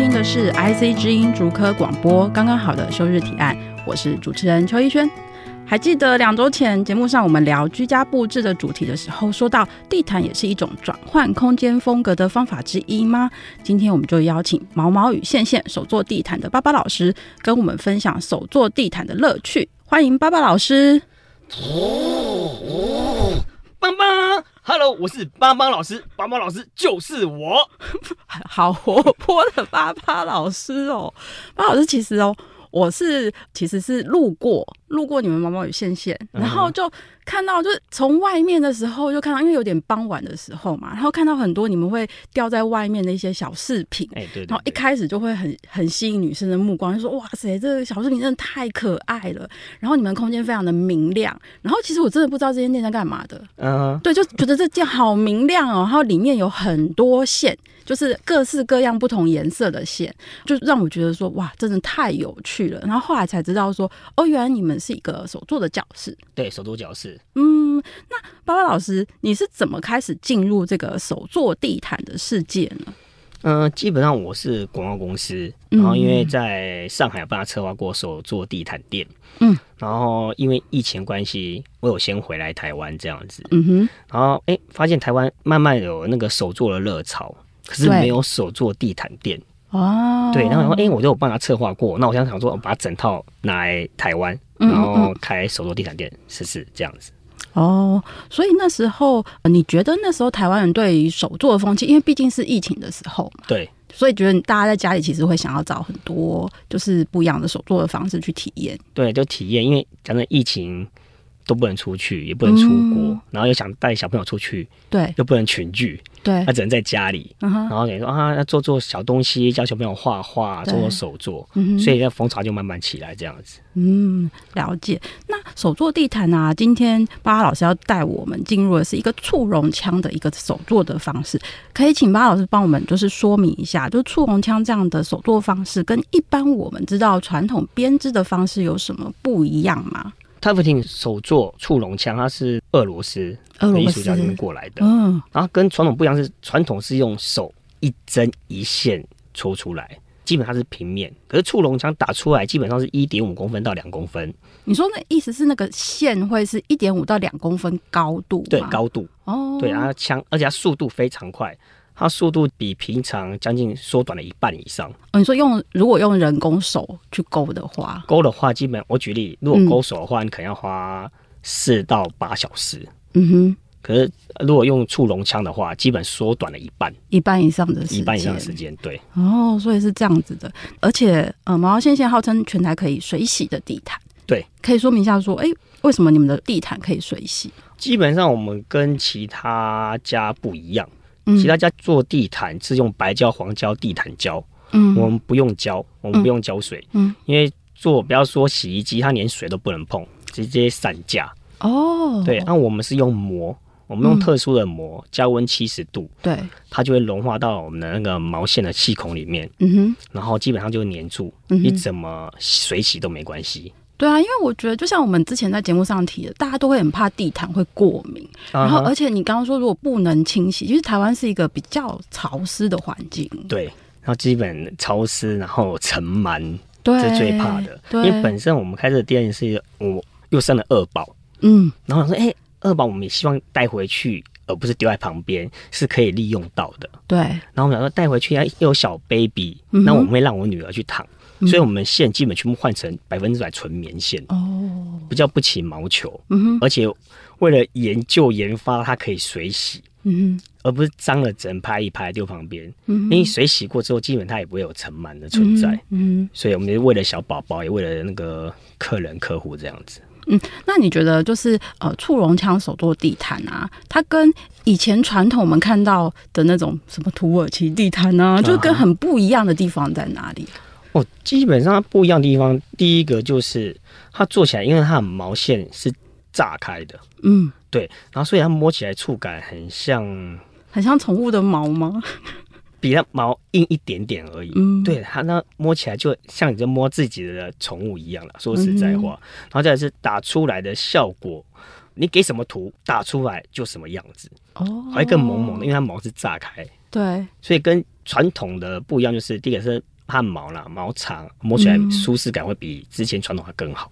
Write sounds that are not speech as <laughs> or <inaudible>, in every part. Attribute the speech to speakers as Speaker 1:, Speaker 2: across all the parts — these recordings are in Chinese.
Speaker 1: 听的是 IC 之音竹科广播，刚刚好的休日提案，我是主持人邱一轩。还记得两周前节目上我们聊居家布置的主题的时候，说到地毯也是一种转换空间风格的方法之一吗？今天我们就邀请毛毛与线线手作地毯的巴巴老师，跟我们分享手作地毯的乐趣。欢迎巴巴老
Speaker 2: 师。，Hello，我是邦邦老师，邦邦老师就是我，<laughs>
Speaker 1: 好活泼的巴巴老师哦，巴巴老师其实哦，我是其实是路过路过你们毛毛与线线，然后就。看到就是从外面的时候就看到，因为有点傍晚的时候嘛，然后看到很多你们会吊在外面的一些小饰品，哎，对，然后一开始就会很很吸引女生的目光，就说哇塞，这个小饰品真的太可爱了。然后你们空间非常的明亮，然后其实我真的不知道这间店在干嘛的，嗯，对，就觉得这件好明亮哦，然后里面有很多线，就是各式各样不同颜色的线，就让我觉得说哇，真的太有趣了。然后后来才知道说，哦，原来你们是一个手做的教室，
Speaker 2: 对，手作教室。
Speaker 1: 嗯，那巴巴老师，你是怎么开始进入这个手作地毯的世界呢？
Speaker 2: 嗯、呃，基本上我是广告公司，然后因为在上海帮他策划过手做地毯店，嗯，然后因为疫情关系，我有先回来台湾这样子，嗯哼，然后哎、欸，发现台湾慢慢有那个手做的热潮，可是没有手做地毯店。哦，对，然后哎，我就有帮他策划过，那我想想说，我把整套拿来台湾，然后开手作地毯店试试这样子。
Speaker 1: 哦，所以那时候你觉得那时候台湾人对于手作的风气，因为毕竟是疫情的时候嘛，
Speaker 2: 对，
Speaker 1: 所以觉得大家在家里其实会想要找很多就是不一样的手作的方式去体验。
Speaker 2: 对，就体验，因为讲真，疫情都不能出去，也不能出国，嗯、然后又想带小朋友出去，
Speaker 1: 对，
Speaker 2: 又不能群聚。对，他只能在家里，嗯、然后等于说啊，要做做小东西，教小朋友画画，做做手作，嗯、所以那风潮就慢慢起来这样子。
Speaker 1: 嗯，了解。那手作地毯啊，今天巴巴老师要带我们进入的是一个触绒枪的一个手作的方式，可以请巴巴老师帮我们就是说明一下，就是触绒枪这样的手作方式跟一般我们知道传统编织的方式有什么不一样吗
Speaker 2: ？Tufting 手作触龙枪，它是俄罗斯的艺术家那边过来的，嗯，然后跟传统不一样，是传统是用手一针一线戳出来，基本上是平面，可是触龙枪打出来基本上是一点五公分到两公分。
Speaker 1: 你说那意思是那个线会是一点五到两公分高度？
Speaker 2: 对，高度哦，对，然后枪，而且它速度非常快。它速度比平常将近缩短了一半以上。
Speaker 1: 哦，你说用如果用人工手去勾的话，
Speaker 2: 勾的话，基本我举例，如果勾手的话，你可能要花四到八小时。嗯哼。可是如果用触龙枪的话，基本缩短了一半，
Speaker 1: 一半以上的时间，
Speaker 2: 一半以上的时间。对。
Speaker 1: 哦，所以是这样子的。而且，呃，毛毛线线号称全台可以水洗的地毯。
Speaker 2: 对。
Speaker 1: 可以说明一下，说，哎、欸，为什么你们的地毯可以水洗？
Speaker 2: 基本上我们跟其他家不一样。其他家做地毯是用白胶、黄胶、地毯胶，嗯，我们不用胶，我们不用胶水，嗯，因为做不要说洗衣机，它连水都不能碰，直接散架。哦，对，那我们是用膜，我们用特殊的膜，加温七十度，对，它就会融化到我们的那个毛线的气孔里面，嗯哼，然后基本上就会粘住，你怎么水洗都没关系。
Speaker 1: 对啊，因为我觉得就像我们之前在节目上提的，大家都会很怕地毯会过敏。然后，而且你刚刚说如果不能清洗，其实台湾是一个比较潮湿的环境。
Speaker 2: 对，然后基本潮湿，然后尘螨，这是最怕的。因为本身我们开这个店是，我又生了二宝，嗯，然后我说，哎、欸，二宝我们也希望带回去，而不是丢在旁边，是可以利用到的。对。然后我们想说带回去要又有小 baby，那、嗯、我们会让我女儿去躺。所以，我们线基本全部换成百分之百纯棉线哦，比较不起毛球。嗯哼，而且为了研究研发，它可以水洗，嗯哼，而不是脏了只能拍一拍丢旁边。嗯，因为水洗过之后，基本它也不会有尘螨的存在。嗯，所以我们为了小宝宝，也为了那个客人客户这样子。
Speaker 1: 嗯，那你觉得就是呃，促绒枪手做地毯啊，它跟以前传统我们看到的那种什么土耳其地毯啊，就跟很不一样的地方在哪里？
Speaker 2: 哦，基本上它不一样的地方，第一个就是它做起来，因为它的毛线是炸开的，嗯，对，然后所以它摸起来触感很像，
Speaker 1: 很像宠物的毛吗？
Speaker 2: 比它毛硬一点点而已，嗯，对，它那摸起来就像你在摸自己的宠物一样了。说实在话，嗯、然后再是打出来的效果，你给什么图打出来就什么样子，哦，还更萌萌的，因为它毛是炸开，
Speaker 1: 对，
Speaker 2: 所以跟传统的不一样，就是第一个是汗毛啦，毛长，摸起来舒适感会比之前传统还更好。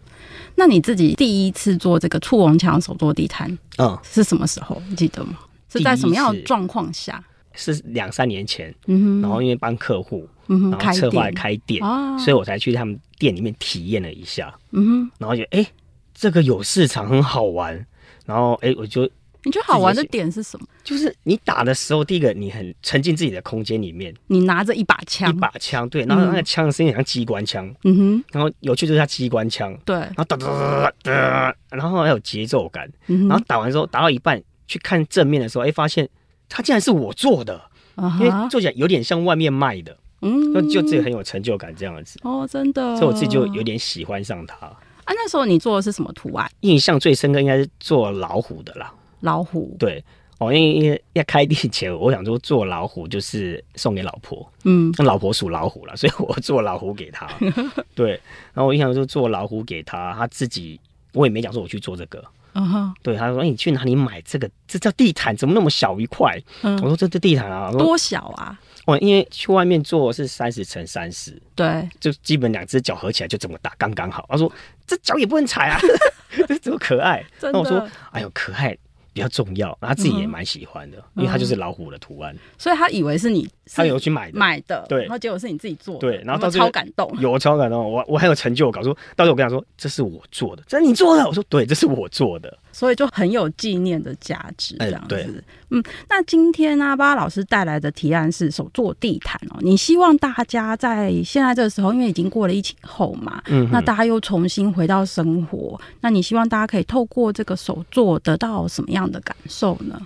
Speaker 1: 那你自己第一次做这个触绒墙手做地毯，嗯，是什么时候？你记得吗？是在什么样的状况下？
Speaker 2: 是两三年前，嗯、哼然后因为帮客户，然后策划开店，啊所以我才去他们店里面体验了一下，嗯、哼然后觉得哎，这个有市场，很好玩。然后哎，我就
Speaker 1: 你觉得好玩的点是什么？
Speaker 2: 就是你打的时候，第一个你很沉浸自己的空间里面，
Speaker 1: 你拿着一把枪，
Speaker 2: 一把枪，对，然后那个枪的声音像机关枪，嗯哼，然后有趣就是它机关枪，对，然后哒哒哒哒，然后还有节奏感，嗯、然后打完之后打到一半去看正面的时候，哎，发现。它竟然是我做的，uh. 因为做起来有点像外面卖的，嗯，就自己很有成就感这样子。
Speaker 1: 哦，真的，
Speaker 2: 所以我自己就有点喜欢上它。
Speaker 1: 啊，那时候你做的是什么图案？
Speaker 2: 印象最深刻应该是做老虎的啦。
Speaker 1: 老虎，对，
Speaker 2: 哦，因为因为要开店前，我想说做老虎就是送给老婆，嗯，那老婆属老虎了，所以我做老虎给她。<laughs> 对，然后我印象就做老虎给她，她自己我也没讲说我去做这个。嗯哼，对，他说：“你去哪里买这个？这叫地毯，怎么那么小一块？”嗯，我说：“这这地毯啊，
Speaker 1: 多小啊！
Speaker 2: 哦，因为去外面做是三十乘三十，
Speaker 1: 对，
Speaker 2: 就基本两只脚合起来就这么大，刚刚好。”他说：“这脚也不能踩啊，<laughs> 这么可爱！”那我说：“哎呦，可爱。”比较重要，他自己也蛮喜欢的，嗯、因为他就是老虎的图案，
Speaker 1: 所以他以为是你，
Speaker 2: 他有去买的，
Speaker 1: 买的，
Speaker 2: 对，
Speaker 1: 然后结果是你自己做的，
Speaker 2: 对，然
Speaker 1: 后超感动，
Speaker 2: 有超感动，我我很有成就感，说到时候我跟他说这是我做的，这是你做的，我说对，这是我做的，
Speaker 1: 所以就很有纪念的价值，这样子，欸、嗯，那今天呢、巴老师带来的提案是手做地毯哦，你希望大家在现在这个时候，因为已经过了疫情后嘛，嗯，那大家又重新回到生活，那你希望大家可以透过这个手做得到什么样的感受呢？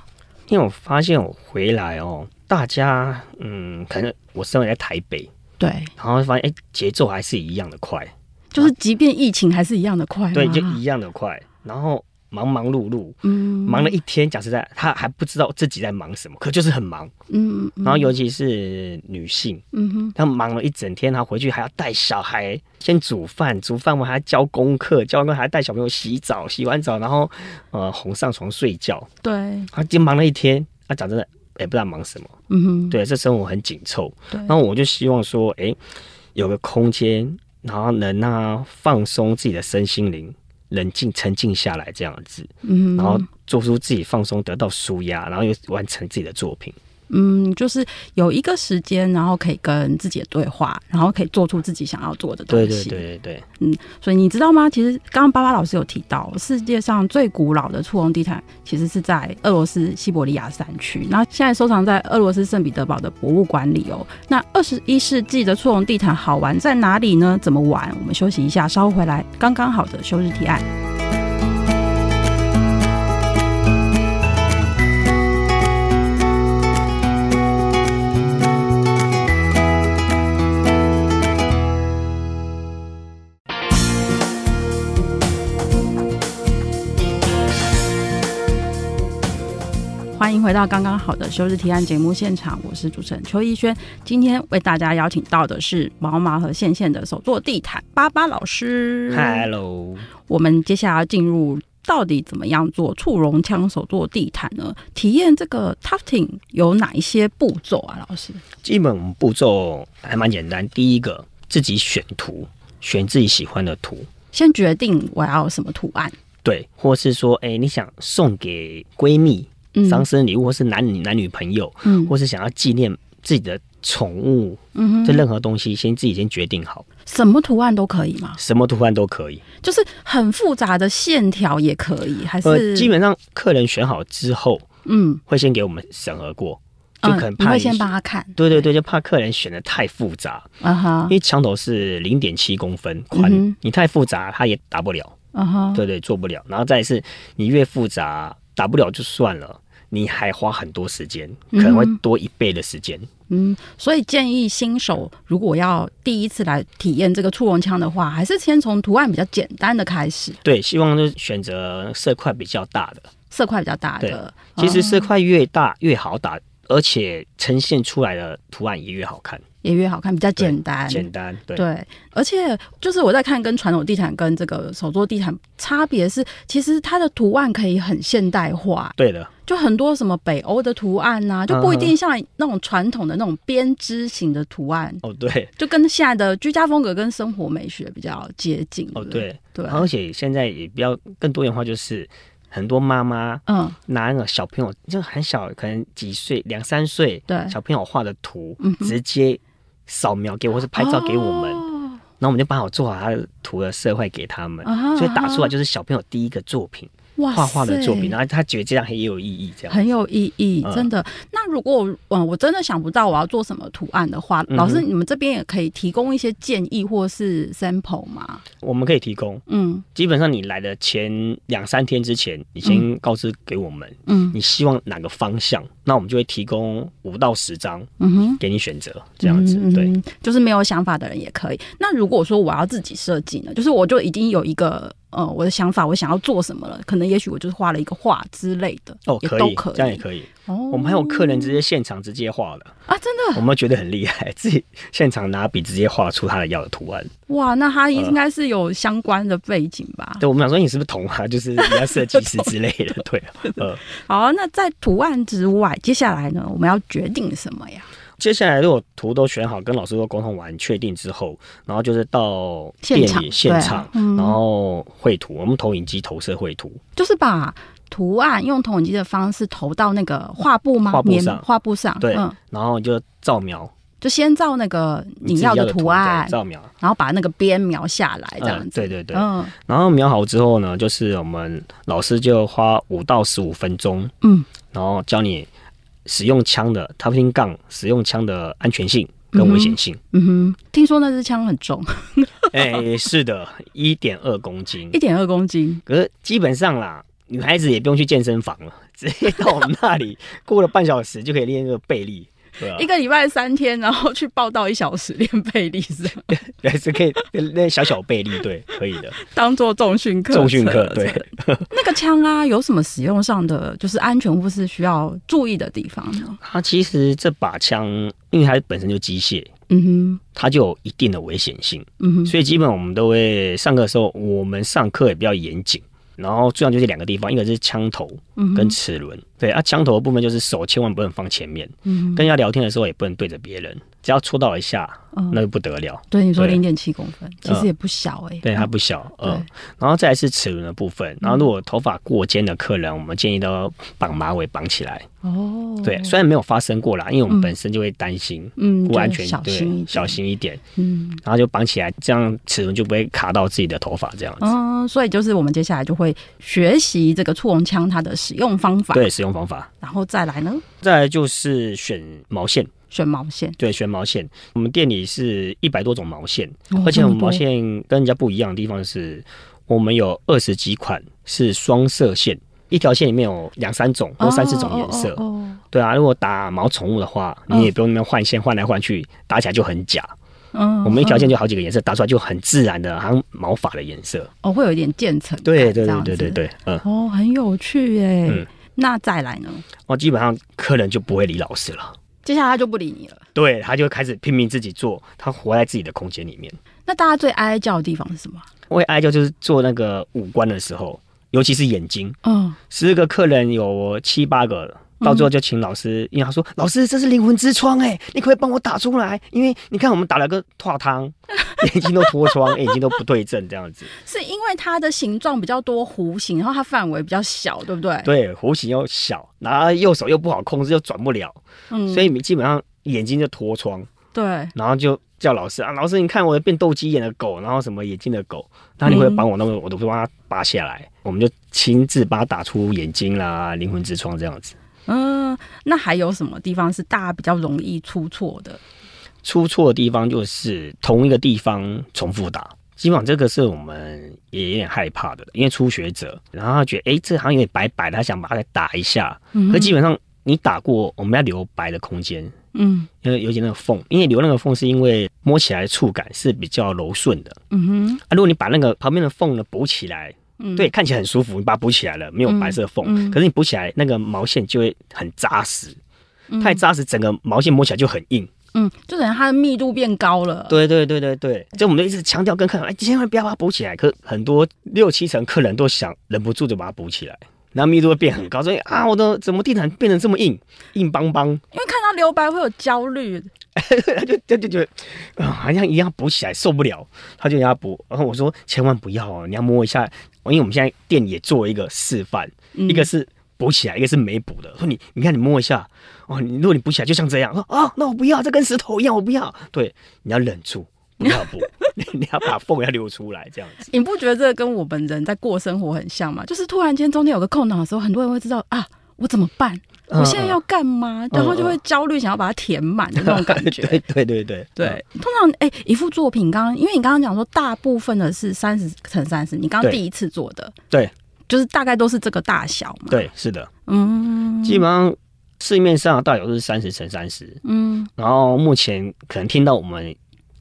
Speaker 2: 因为我发现我回来哦，大家嗯，可能我生活在台北，
Speaker 1: 对，
Speaker 2: 然后发现哎，节奏还是一样的快，
Speaker 1: 就是即便疫情还是一样的快，
Speaker 2: 对，就一样的快，然后。忙忙碌碌，嗯，忙了一天。讲实在，他还不知道自己在忙什么，可就是很忙，嗯。嗯，然后尤其是女性，嗯哼，她忙了一整天，她回去还要带小孩，先煮饭，煮饭完还要教功课，教完功课还要带小朋友洗澡，洗完澡然后呃哄上床睡觉。对，她就忙了一天。她讲真的，也不知道忙什么。嗯哼，对，这生活很紧凑。对，然后我就希望说，哎，有个空间，然后能让她放松自己的身心灵。冷静沉静下来，这样子，嗯，然后做出自己放松、得到舒压，然后又完成自己的作品。
Speaker 1: 嗯，就是有一个时间，然后可以跟自己的对话，然后可以做出自己想要做的东西。
Speaker 2: 对对对对对。
Speaker 1: 嗯，所以你知道吗？其实刚刚巴巴老师有提到，世界上最古老的触绒地毯其实是在俄罗斯西伯利亚山区，然后现在收藏在俄罗斯圣彼得堡的博物馆里哦。那二十一世纪的触绒地毯好玩在哪里呢？怎么玩？我们休息一下，稍后回来。刚刚好的休日提案。欢迎回到刚刚好的休日提案节目现场，我是主持人邱逸轩。今天为大家邀请到的是毛毛和线线的手作地毯巴巴老师。
Speaker 2: Hello，
Speaker 1: 我们接下来要进入到底怎么样做促绒枪手作地毯呢？体验这个 tufting 有哪一些步骤啊？老师，
Speaker 2: 基本步骤还蛮简单。第一个，自己选图，选自己喜欢的图，
Speaker 1: 先决定我要什么图案。
Speaker 2: 对，或是说，哎，你想送给闺蜜。丧生礼物，或是男女男女朋友，嗯，或是想要纪念自己的宠物，嗯哼，这任何东西，先自己先决定好。
Speaker 1: 什么图案都可以吗？
Speaker 2: 什么图案都可以，
Speaker 1: 就是很复杂的线条也可以，还是？呃，
Speaker 2: 基本上客人选好之后，嗯，会先给我们审核过，就可能怕，嗯，会先帮他看。对对对，就怕客人选的太复杂，啊哈，因为墙头是零点七公分宽，嗯，你太复杂他也打不了。啊哈，对对，做不了。然后再是，你越复杂打不了就算了，你还花很多时间，可能会多一倍的时间。
Speaker 1: 嗯，所以建议新手如果要第一次来体验这个触控枪的话，还是先从图案比较简单的开始。
Speaker 2: 对，希望就是选择色块比较大的，
Speaker 1: 色块比较大的。
Speaker 2: 其实色块越大越好打，而且呈现出来的图案也越好看。
Speaker 1: 也越好看，比较简单，
Speaker 2: 简单对，
Speaker 1: 对，而且就是我在看跟传统地毯跟这个手作地毯差别是，其实它的图案可以很现代化，
Speaker 2: 对的，
Speaker 1: 就很多什么北欧的图案呐、啊，就不一定像那种传统的那种编织型的图案。
Speaker 2: 哦，对，
Speaker 1: 就跟现在的居家风格跟生活美学比较接近
Speaker 2: 哦，对对，而且现在也比较更多元化，就是很多妈妈嗯。拿那个小朋友就很小，可能几岁两三岁对。小朋友画的图，嗯，直接。扫描给我，或是拍照给我们，哦、然后我们就帮我做好他的图的色块给他们，啊、所以打出来就是小朋友第一个作品。画画的作品，然后他觉得这样很有意义，这样。
Speaker 1: 很有意义，真的。嗯、那如果我嗯我真的想不到我要做什么图案的话，嗯、老师你们这边也可以提供一些建议或是 sample 吗？
Speaker 2: 我们可以提供，嗯，基本上你来的前两三天之前，你先告知给我们，嗯，你希望哪个方向，那我们就会提供五到十张，嗯哼，给你选择，这样子，嗯、对，
Speaker 1: 就是没有想法的人也可以。那如果说我要自己设计呢，就是我就已经有一个。呃，我的想法，我想要做什么了？可能也许我就是画了一个画之类的
Speaker 2: 哦，可以，都可以，这样也可以。哦，我们还有客人直接现场直接画的
Speaker 1: 啊，真的，
Speaker 2: 我们觉得很厉害，<laughs> 自己现场拿笔直接画出他的要的图案。
Speaker 1: 哇，那他应该是有相关的背景吧？
Speaker 2: 呃、对，我们想说你是不是同行，就是人家设计师之类的？<laughs> 对，
Speaker 1: 呃，好，那在图案之外，接下来呢，我们要决定什么呀？
Speaker 2: 接下来，如果图都选好，跟老师都沟通完，确定之后，然后就是到店里现场，然后绘图。我们投影机投射绘图，
Speaker 1: 就是把图案用投影机的方式投到那个画布吗？
Speaker 2: 画布上，
Speaker 1: 画布上。
Speaker 2: 对，然后就照描，
Speaker 1: 就先照那个你要的图案，
Speaker 2: 照描，
Speaker 1: 然后把那个边描下来，这样子。
Speaker 2: 对对对，嗯。然后描好之后呢，就是我们老师就花五到十五分钟，嗯，然后教你。使用枪的 topping gun 使用枪的安全性跟危险性嗯。嗯哼，
Speaker 1: 听说那支枪很重。<laughs>
Speaker 2: 哎、欸，是的，一点二公斤。
Speaker 1: 一点二公斤。
Speaker 2: 可是基本上啦，女孩子也不用去健身房了，<laughs> 直接到我们那里，过了半小时就可以练那个背力。啊、
Speaker 1: 一个礼拜三天，然后去报到一小时练背力是这样，<laughs>
Speaker 2: 对，是可以练小小背力，对，可以的，
Speaker 1: 当做重训课。
Speaker 2: 重训课，对。
Speaker 1: 那个枪啊，有什么使用上的就是安全或是需要注意的地方呢？
Speaker 2: 它其实这把枪，因为它本身就机械，嗯哼，它就有一定的危险性，嗯哼，所以基本我们都会上课的时候，我们上课也比较严谨。然后最重要就是两个地方，一个是枪头跟齿轮。对啊，枪头的部分就是手千万不能放前面，嗯、跟人家聊天的时候也不能对着别人。只要戳到一下，那就不得了。
Speaker 1: 对你说零点七公分，其实也不小哎。
Speaker 2: 对，它不小。嗯。然后再来是齿轮的部分。然后如果头发过肩的客人，我们建议都要绑马尾绑起来。哦。对，虽然没有发生过啦，因为我们本身就会担心，嗯，不安全，对，小心一点。嗯。然后就绑起来，这样齿轮就不会卡到自己的头发这样子。
Speaker 1: 嗯，所以就是我们接下来就会学习这个触纹枪它的使用方法。
Speaker 2: 对，使用方法。
Speaker 1: 然后再来呢？
Speaker 2: 再来就是选毛线。
Speaker 1: 选毛线，对，
Speaker 2: 选毛线。我们店里是一百多种毛线，哦、而且我们毛线跟人家不一样的地方是，我们有二十几款是双色线，一条线里面有两三种或三四种颜色。哦哦哦、对啊，如果打毛宠物的话，你也不用那边换线换来换去，打起来就很假。嗯，我们一条线就好几个颜色，打出来就很自然的，好像毛发的颜色。
Speaker 1: 哦，会有一点渐层。
Speaker 2: 对对对对对对，嗯。
Speaker 1: 哦，很有趣耶。嗯，那再来呢？
Speaker 2: 哦，基本上客人就不会理老师了。
Speaker 1: 接下来他就不理你了，
Speaker 2: 对，他就开始拼命自己做，他活在自己的空间里面。
Speaker 1: 那大家最哀叫的地方是什么？
Speaker 2: 会哀叫就是做那个五官的时候，尤其是眼睛。嗯，十个客人有七八个。到最后就请老师，因为他说：“老师，这是灵魂之窗哎，你可不可以帮我打出来？因为你看我们打了个拓汤，<laughs> 眼睛都脱窗，眼睛都不对症，这样子。”
Speaker 1: 是因为它的形状比较多弧形，然后它范围比较小，对不对？
Speaker 2: 对，弧形又小，然后右手又不好控制，又转不了，嗯，所以你基本上眼睛就脱窗。
Speaker 1: 对，
Speaker 2: 然后就叫老师啊，老师你看我变斗鸡眼的狗，然后什么眼睛的狗，那你会帮我那个，我都会帮他拔下来，我们就亲自把它打出眼睛啦，灵魂之窗这样子。
Speaker 1: 嗯，那还有什么地方是大家比较容易出错的？
Speaker 2: 出错的地方就是同一个地方重复打，基本上这个是我们也有点害怕的，因为初学者，然后他觉得哎、欸，这好像有点白白的，他想把它再打一下。嗯，可基本上你打过，我们要留白的空间。嗯，因为尤其那个缝，因为留那个缝是因为摸起来触感是比较柔顺的。嗯哼，啊，如果你把那个旁边的缝呢补起来，嗯，对，看起来很舒服，你把它补起来了，没有白色缝，嗯嗯，可是你补起来那个毛线就会很扎实，嗯，太扎实，整个毛线摸起来就很硬。
Speaker 1: 嗯，就等于它的密度变高了。
Speaker 2: 对对对对对，就我们一直强调跟客人，哎，千万不要把它补起来。可很多六七成客人都想忍不住就把它补起来，然后密度会变很高，所以啊，我的怎么地毯变得这么硬，硬邦邦？因
Speaker 1: 为看到留白会有焦虑，
Speaker 2: 他就就就觉得啊，好像一定要补起来，受不了，他就要补。然后我说千万不要哦，你要摸一下，因为我们现在店也做一个示范，嗯、一个是。补起来，一个是没补的。说你，你看你摸一下，哦，你如果你补起来就像这样，说啊，那我不要，这跟石头一样，我不要。对，你要忍住，不要补，<laughs> 你要把缝要留出来，这样子。
Speaker 1: 你不觉得这个跟我们人在过生活很像吗？就是突然间中间有个空档的时候，很多人会知道啊，我怎么办？我现在要干嘛？然后就会焦虑，想要把它填满的那种感觉。<laughs>
Speaker 2: 对对对对
Speaker 1: 对。通常，哎，一幅作品，刚刚因为你刚刚讲说，大部分的是三十乘三十，你刚刚第一次做的，
Speaker 2: 对。
Speaker 1: 就是大概都是这个大小嘛。
Speaker 2: 对，是的，嗯，基本上市面上大有都是三十乘三十，嗯，然后目前可能听到我们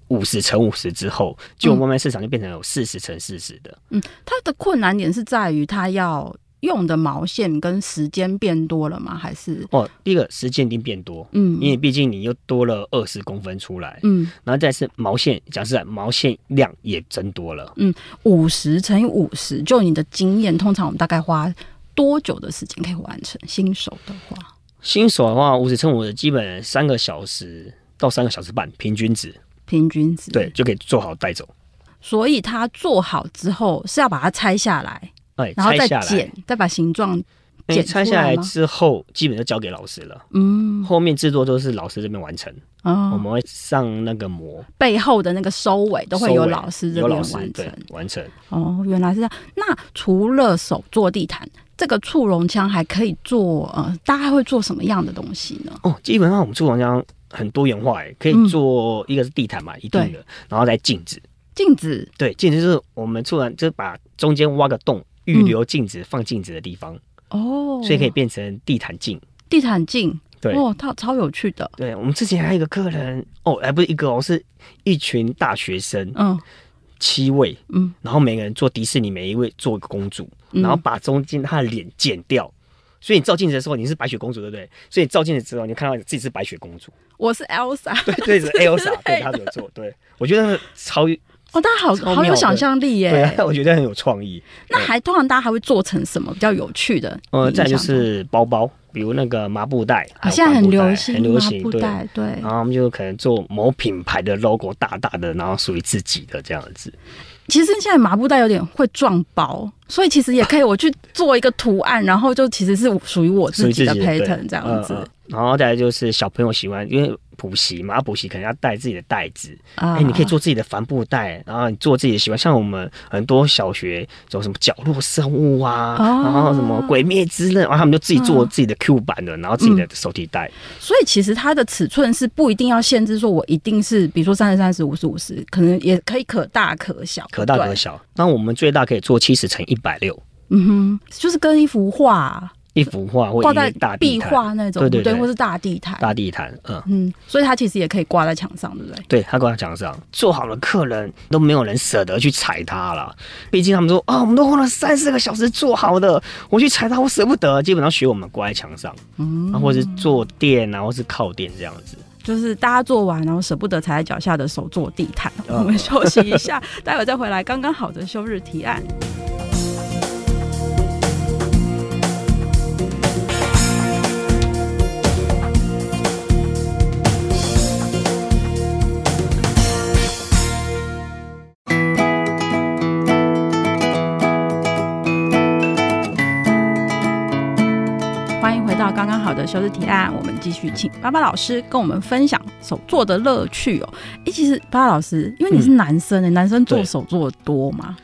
Speaker 2: 五十乘五十之后，就慢慢市场就变成有四十乘四十的，
Speaker 1: 嗯，它的困难点是在于它要。用的毛线跟时间变多了吗？还是
Speaker 2: 哦，第一个时间一定变多，嗯，因为毕竟你又多了二十公分出来，嗯，然后再是毛线，讲实在，毛线量也增多了，
Speaker 1: 嗯，五十乘以五十，就你的经验，通常我们大概花多久的时间可以完成？新手的话，
Speaker 2: 新手的话，五十乘五十，基本三个小时到三个小时半，平均值，
Speaker 1: 平均值，
Speaker 2: 对，就可以做好带走。
Speaker 1: 所以它做好之后是要把它拆下来。然后再剪，再把形状剪
Speaker 2: 拆下来之后，基本就交给老师了。嗯，后面制作都是老师这边完成。哦，我们会上那个模，
Speaker 1: 背后的那个收尾都会有老师这边完成。
Speaker 2: 完成。
Speaker 1: 哦，原来是这样。那除了手做地毯，这个触熔枪还可以做呃，大概会做什么样的东西呢？
Speaker 2: 哦，基本上我们触熔枪很多元化，哎，可以做一个是地毯嘛，一定的，然后再镜子。
Speaker 1: 镜子，
Speaker 2: 对，镜子就是我们突然就是把中间挖个洞。预留镜子，放镜子的地方哦，所以可以变成地毯镜。
Speaker 1: 地毯镜，
Speaker 2: 对
Speaker 1: 哦，它超有趣的。
Speaker 2: 对，我们之前还有一个客人哦，哎不是一个哦，是一群大学生，嗯，七位，嗯，然后每个人做迪士尼，每一位做一个公主，然后把中间他的脸剪掉，所以你照镜子的时候你是白雪公主，对不对？所以照镜子之后，你看到你自己是白雪公主。
Speaker 1: 我是 Elsa，
Speaker 2: 对对是 Elsa，对 <laughs> 他怎么做？对我觉得超。
Speaker 1: 哦，大家好好有想象力耶！
Speaker 2: 对啊，<laughs> 我觉得很有创意。
Speaker 1: 那还通常大家还会做成什么比较有趣的？
Speaker 2: 呃，再就是包包，比如那个麻布袋，
Speaker 1: 啊，现在很流行，
Speaker 2: 很流行，对
Speaker 1: 对。
Speaker 2: 然后我们就可能做某品牌的 logo，大大的，然后属于自己的这样子。
Speaker 1: 其实现在麻布袋有点会撞包，所以其实也可以我去做一个图案，然后就其实是属于我自己的 pattern 这样子。
Speaker 2: 然后再来就是小朋友喜欢，因为。补习嘛，补习可能要带自己的袋子。哎、uh, 欸，你可以做自己的帆布袋，然后你做自己的喜欢。像我们很多小学有什么角落生物啊，uh, 然后什么鬼灭之刃，然后他们就自己做自己的 Q 版的，uh, 然后自己的手提袋。
Speaker 1: 所以其实它的尺寸是不一定要限制，说我一定是，比如说三十、三十、五十、五十，可能也可以可大可小，
Speaker 2: 可大可小。那我们最大可以做七十乘一百六。
Speaker 1: 嗯哼，就是跟一幅画。
Speaker 2: 一幅画或挂在
Speaker 1: 壁画那种，对对对，或是大地毯，
Speaker 2: 大地毯，嗯
Speaker 1: 嗯，所以它其实也可以挂在墙上，对不对？
Speaker 2: 对，它挂在墙上，做好了，客人都没有人舍得去踩它了。毕竟他们说啊，我们都花了三四个小时做好的，我去踩它，我舍不得。基本上学我们挂在墙上，嗯，或者是坐垫啊，或是靠垫这样子，
Speaker 1: 就是大家做完然后舍不得踩在脚下的手做地毯。我们休息一下，待会再回来，刚刚好的休日提案。到刚刚好的休日提案，我们继续请巴巴老师跟我们分享手作的乐趣哦。哎、欸，其实巴巴老师，因为你是男生、嗯、男生做手作的多吗？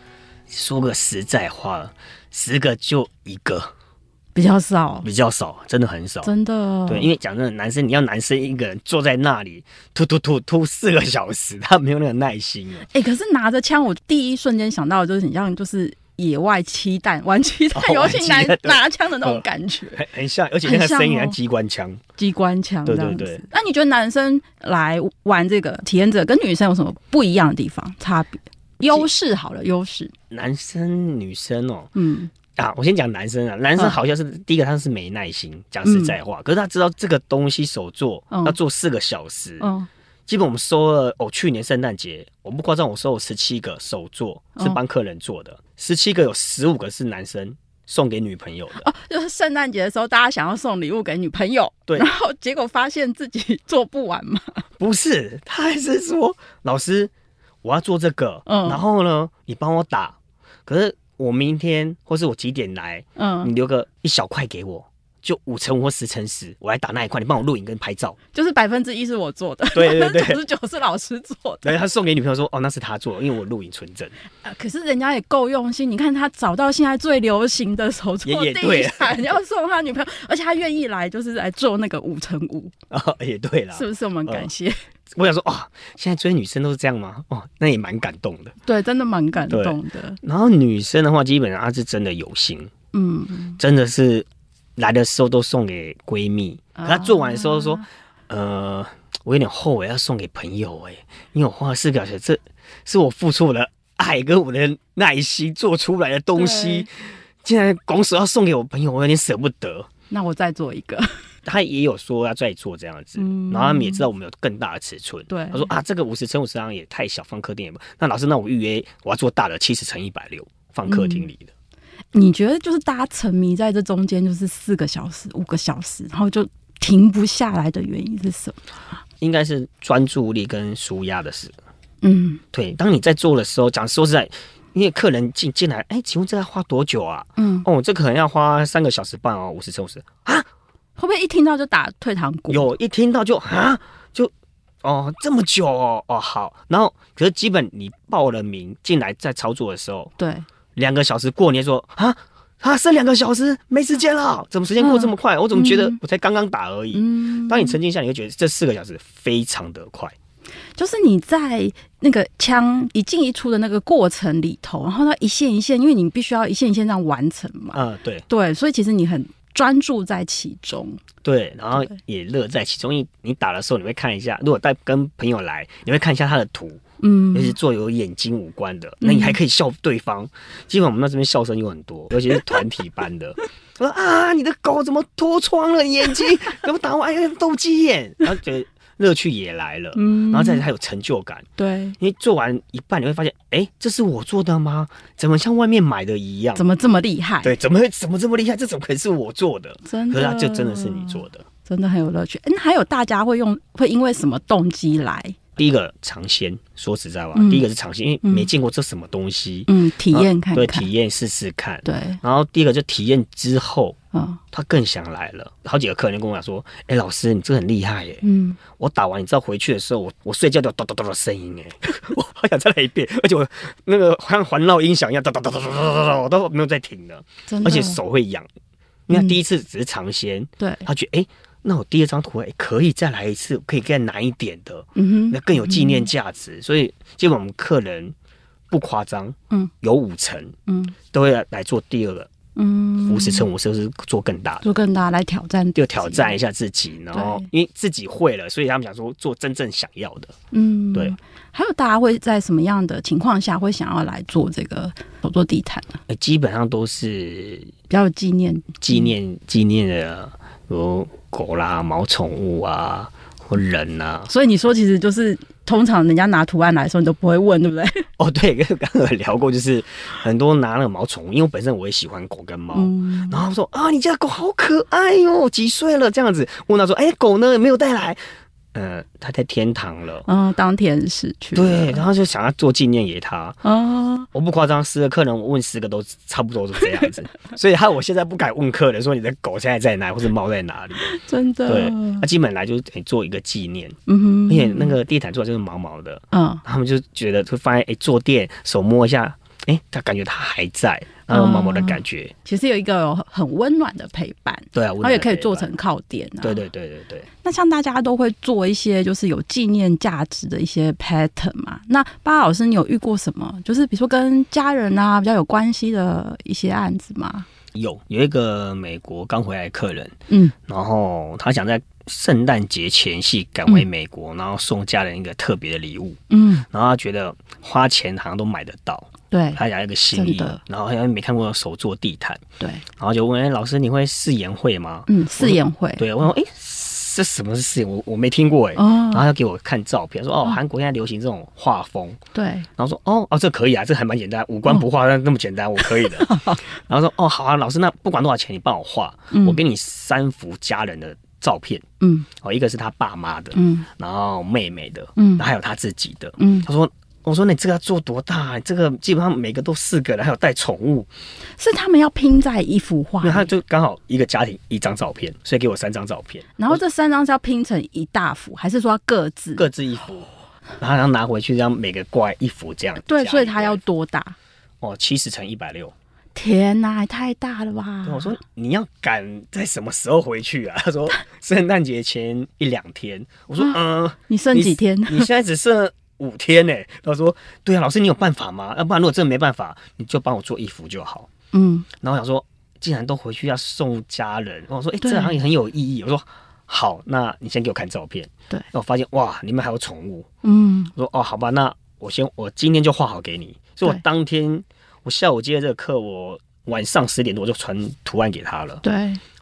Speaker 2: 说个实在话，十个就一个。
Speaker 1: 比较少，
Speaker 2: 比较少，真的很少，
Speaker 1: 真的。
Speaker 2: 对，因为讲真的，男生你要男生一个人坐在那里突突突突四个小时，他没有那个耐心啊。
Speaker 1: 哎、欸，可是拿着枪，我第一瞬间想到的就是很像就是野外七弹 <laughs> 玩七弹游戏，拿 <laughs> 拿枪的那种感觉，
Speaker 2: 很很像，而且那个声音像机关枪，
Speaker 1: 机关枪。对对
Speaker 2: 对。
Speaker 1: 那你觉得男生来玩这个体验者跟女生有什么不一样的地方？差别？优势好了，优势。
Speaker 2: 男生女生哦，嗯。啊，我先讲男生啊，男生好像是、嗯、第一个，他是没耐心，讲实在话。嗯、可是他知道这个东西手做、嗯、要做四个小时，嗯，基本我们收了哦，去年圣诞节我不夸张，我收了十七个手作是帮客人做的，十七、嗯、个有十五个是男生送给女朋友的。哦，<laughs>
Speaker 1: 就是圣诞节的时候，大家想要送礼物给女朋友，
Speaker 2: 对，
Speaker 1: 然后结果发现自己做不完嘛？<laughs>
Speaker 2: 不是，他还是说老师我要做这个，嗯，然后呢，你帮我打，可是。我明天或是我几点来？嗯，你留个一小块给我，就五乘五或十乘十，我来打那一块，你帮我录影跟拍照。
Speaker 1: 就是百分之一是我做的，
Speaker 2: 对对对，<laughs>
Speaker 1: 九十九是老师做的。
Speaker 2: 对，他送给女朋友说：“哦，那是他做的，因为我录影纯真。
Speaker 1: 啊”可是人家也够用心，你看他找到现在最流行的手作地毯，要送他女朋友，而且他愿意来，就是来做那个五乘五。<laughs>
Speaker 2: 哦，也对了，
Speaker 1: 是不是我们感谢？呃
Speaker 2: 我想说，哦，现在追女生都是这样吗？哦，那也蛮感动的。
Speaker 1: 对，真的蛮感动的。
Speaker 2: 然后女生的话，基本上她是真的有心，嗯，真的是来的时候都送给闺蜜。可她做完的时候说，呃，我有点后悔要送给朋友哎，因为我花了四个小时，这是我付出我的爱跟我的耐心做出来的东西，竟然拱手要送给我朋友，我有点舍不得。
Speaker 1: 那我再做一个。<laughs>
Speaker 2: 他也有说要再做这样子，嗯、然后他们也知道我们有更大的尺寸。对，他说啊，这个五十乘五十好像也太小，放客厅也不。那老师，那我预约我要做大的七十乘一百六，放客厅里的、
Speaker 1: 嗯。你觉得就是大家沉迷在这中间，就是四个小时、五个小时，然后就停不下来的原因是什么？
Speaker 2: 应该是专注力跟舒压的事。嗯，对。当你在做的时候，讲说实在，因为客人进进来，哎、欸，请问这要花多久啊？嗯，哦，这可能要花三个小时半哦，五十乘五十啊。
Speaker 1: 会不会一听到就打退堂鼓？
Speaker 2: 有一听到就啊，就哦这么久哦哦好，然后可是基本你报了名进来在操作的时候，
Speaker 1: 对，
Speaker 2: 两个小时过，年说啊啊剩两个小时没时间了，怎么时间过这么快？嗯、我怎么觉得我才刚刚打而已？嗯、当你沉浸下，你会觉得这四个小时非常的快。
Speaker 1: 就是你在那个枪一进一出的那个过程里头，然后它一线一线，因为你必须要一线一线这样完成嘛。
Speaker 2: 嗯，对
Speaker 1: 对，所以其实你很。专注在其中，
Speaker 2: 对，然后也乐在其中。你你打的时候，你会看一下，如果带跟朋友来，你会看一下他的图，嗯，尤其做有眼睛五官的，那你还可以笑对方。嗯、基本我们那这边笑声有很多，尤其是团体班的，<laughs> 说啊，你的狗怎么脱窗了？眼睛 <laughs> 怎么打完？哎，斗鸡眼，然后觉得。乐趣也来了，嗯，然后再来还有成就感，
Speaker 1: 对，
Speaker 2: 因为做完一半你会发现，哎，这是我做的吗？怎么像外面买的一样？
Speaker 1: 怎么这么厉害？
Speaker 2: 对，怎么会怎么这么厉害？这怎么可能是我做的？真的，可是它就真的是你做的，
Speaker 1: 真的很有乐趣。嗯，还有大家会用，会因为什么动机来？
Speaker 2: 第一个尝鲜，说实在话，嗯、第一个是尝鲜，因为没见过这什么东西，
Speaker 1: 嗯，体验看看，
Speaker 2: 对，体验试试看，
Speaker 1: 对。
Speaker 2: 然后第一个就体验之后，嗯，他更想来了。好几个客人就跟我讲说：“哎、欸，老师，你这个很厉害耶！嗯，我打完，你知道回去的时候，我我睡觉都有咚咚咚的声音哎，<laughs> 我好想再来一遍，而且我那个像环绕音响一样咚咚咚咚咚咚咚，我都没有再停的，真的，而且手会痒，因为第一次只是尝鲜，对、嗯，他觉得哎。欸那我第二张图，哎，可以再来一次，可以更难一点的，嗯哼，那更有纪念价值。嗯、所以，基本我们客人不夸张，嗯，有五成，嗯，都会来做第二个，嗯，五十乘五十是做更大的，
Speaker 1: 做更大来挑战，
Speaker 2: 就挑战一下自己。然后，因为自己会了，所以他们想说做真正想要的，嗯，对。
Speaker 1: 还有大家会在什么样的情况下会想要来做这个手做地毯呢？
Speaker 2: 基本上都是
Speaker 1: 比较有纪念、
Speaker 2: 纪念、纪念的。有狗啦、毛宠物啊，或人啊，
Speaker 1: 所以你说其实就是通常人家拿图案来的时候，你都不会问，对不对？<laughs>
Speaker 2: 哦，对，跟刚刚有聊过，就是很多拿那个毛宠物，因为我本身我也喜欢狗跟猫，嗯、然后说啊，你家狗好可爱哟，几岁了？这样子问他说，哎、欸，狗呢？没有带来。嗯，他在天堂了，
Speaker 1: 嗯，当天使去，
Speaker 2: 对，然后就想要做纪念给他，哦，我不夸张，十个客人我问十个都差不多是这样子，<laughs> 所以他我现在不敢问客人说你的狗现在在哪或者猫在哪里，
Speaker 1: 真的，
Speaker 2: 对，他基本来就是得做一个纪念，嗯哼，而且那个地毯做的就是毛毛的，嗯，他们就觉得就发现哎，坐垫手摸一下哎、欸，他感觉他还在，然后毛毛的感觉，
Speaker 1: 其实有一个很温暖的陪伴。
Speaker 2: 对啊，
Speaker 1: 然后也可以做成靠垫啊。
Speaker 2: 对对对对对。
Speaker 1: 那像大家都会做一些就是有纪念价值的一些 pattern 嘛？那巴老师，你有遇过什么？就是比如说跟家人啊比较有关系的一些案子吗？
Speaker 2: 有，有一个美国刚回来的客人，嗯，然后他想在圣诞节前夕赶回美国，嗯，然后送家人一个特别的礼物，嗯，然后他觉得花钱好像都买得到，对，他想要一个心意，然后好像没看过手做地毯，对，然后就问，哎，老师你会试颜会吗？
Speaker 1: 嗯，试颜会，
Speaker 2: 对，我说，哎。这什么是试颜？我我没听过哎、哦。然后他给我看照片，说哦，韩国现在流行这种画风。对。然后说哦哦，这可以啊，这还蛮简单，五官不画那那么简单，<laughs> 我可以的。然后说哦，好啊，老师，那不管多少钱，你帮我画，嗯、我给你三幅家人的照片。嗯。哦，一个是他爸妈的，嗯，然后妹妹的，嗯，然后还有他自己的，嗯。他说。我说你这个要做多大？这个基本上每个都四个，还有带宠物，
Speaker 1: 是他们要拼在一幅画。
Speaker 2: 那他就刚好一个家庭一张照片，所以给我三张照片。
Speaker 1: 然后这三张是要拼成一大幅，还是说要各自
Speaker 2: 各自一幅？然后要拿回去，这样每个挂一幅这样。
Speaker 1: 对，所以他要多大？
Speaker 2: 哦，七十乘一百六。
Speaker 1: 天哪，也太大了吧！
Speaker 2: 我说你要赶在什么时候回去啊？<laughs> 他说圣诞节前一两天。我说嗯、呃，
Speaker 1: 你剩几天？
Speaker 2: 你现在只剩。五天呢？他说：“对啊，老师，你有办法吗？要不然如果真的没办法，你就帮我做衣服就好。”嗯，然后我想说，既然都回去要送家人，我说：“哎、欸，这好像也很有意义。”我说：“好，那你先给我看照片。”对，我发现哇，里面还有宠物。嗯，我说：“哦，好吧，那我先我今天就画好给你。”所以，我当天我下午接的这个课，我。晚上十点多我就传图案给他了。对，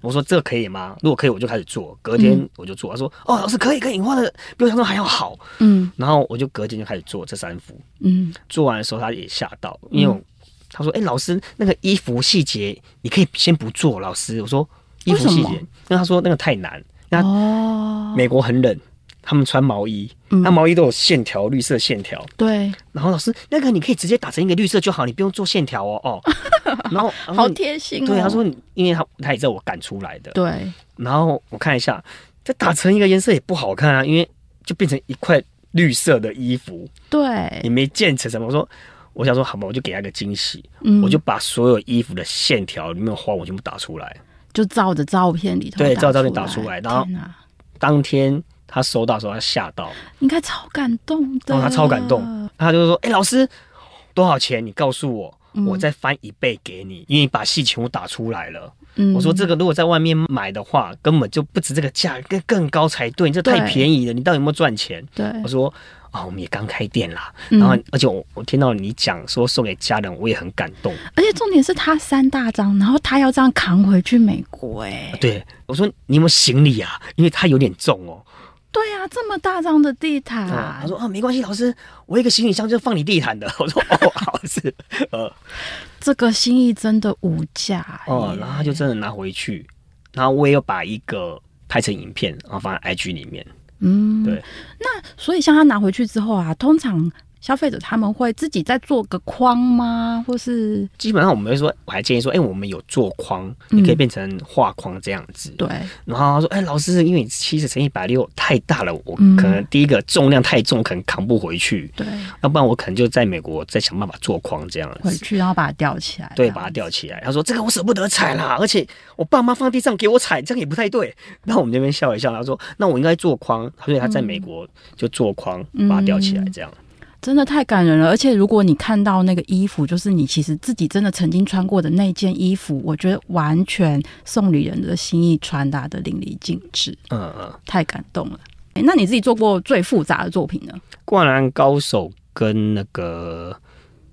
Speaker 2: 我说这个可以吗？如果可以，我就开始做。隔天我就做。他说：“哦，老师可以，可以，你画的比我想象还要好。”嗯，然后我就隔天就开始做这三幅。嗯，做完的时候他也吓到，因为他说：“哎，老师，那个衣服细节你可以先不做。”老师，我说：“衣服细节，因为他说那个太难。”哦，美国很冷。他们穿毛衣，那毛衣都有线条，绿色线条。对。然后老师，那个你可以直接打成一个绿色就好，你不用做线条哦。哦。<laughs> 然后，
Speaker 1: 好贴心哦。
Speaker 2: 对，他说，因为他他也知道我赶出来的。对。然后我看一下，这打成一个颜色也不好看啊，因为就变成一块绿色的衣服。对。也没建成什么。我说，我想说，好吧，我就给他一个惊喜。嗯。我就把所有衣服的线条里面的花纹全部打出来，
Speaker 1: 就照着照片里头。
Speaker 2: 对，照照片打出来，然后当天。他收到时候，他吓到，
Speaker 1: 应该超感动的。
Speaker 2: 哦，他超感动，他就说：“哎、欸，老师，多少钱？你告诉我，嗯，我再翻一倍给你，因为你把戏全部打出来了。嗯”我说：“这个如果在外面买的话，根本就不值这个价，更更高才对。你这太便宜了，你到底有没有赚钱？”对，我说：“啊、哦，我们也刚开店啦。嗯”然后，而且我我听到你讲说送给家人，我也很感动。
Speaker 1: 而且重点是他三大张，然后他要这样扛回去美国，欸。哎，
Speaker 2: 对，我说你有没有行李啊？因为他有点重哦。
Speaker 1: 对呀、啊，这么大张的地毯、
Speaker 2: 啊。他说：“啊，没关系，老师，我一个行李箱就放你地毯的。” <laughs> 我说：“哦，好是，呃，<laughs>
Speaker 1: 这个心意真的无价。”
Speaker 2: 哦，然后他就真的拿回去，然后我也有把一个拍成影片，然后放在 IG 里面。嗯，对。
Speaker 1: 那所以像他拿回去之后啊，通常。消费者他们会自己再做个框吗？或是
Speaker 2: 基本上我们会说，我还建议说，哎、欸，我们有做框，你可以变成画框这样子。对、嗯。然后他说，哎、欸，老师，因为你七十乘一百六太大了，我可能第一个重量太重，可能扛不回去。对。要不然我可能就在美国再想办法做框这样子。
Speaker 1: 回去然后把它吊起来。
Speaker 2: 对，把它吊起来。他说这个我舍不得踩啦，而且我爸妈放地上给我踩，这样也不太对。<laughs> 那我们这边笑一笑，他说，那我应该做框。所以他在美国就做框，嗯、把它吊起来这样。
Speaker 1: 真的太感人了，而且如果你看到那个衣服，就是你其实自己真的曾经穿过的那件衣服，我觉得完全送礼人的心意传达的淋漓尽致。嗯嗯，太感动了。哎，那你自己做过最复杂的作品呢？
Speaker 2: 灌篮高手跟那个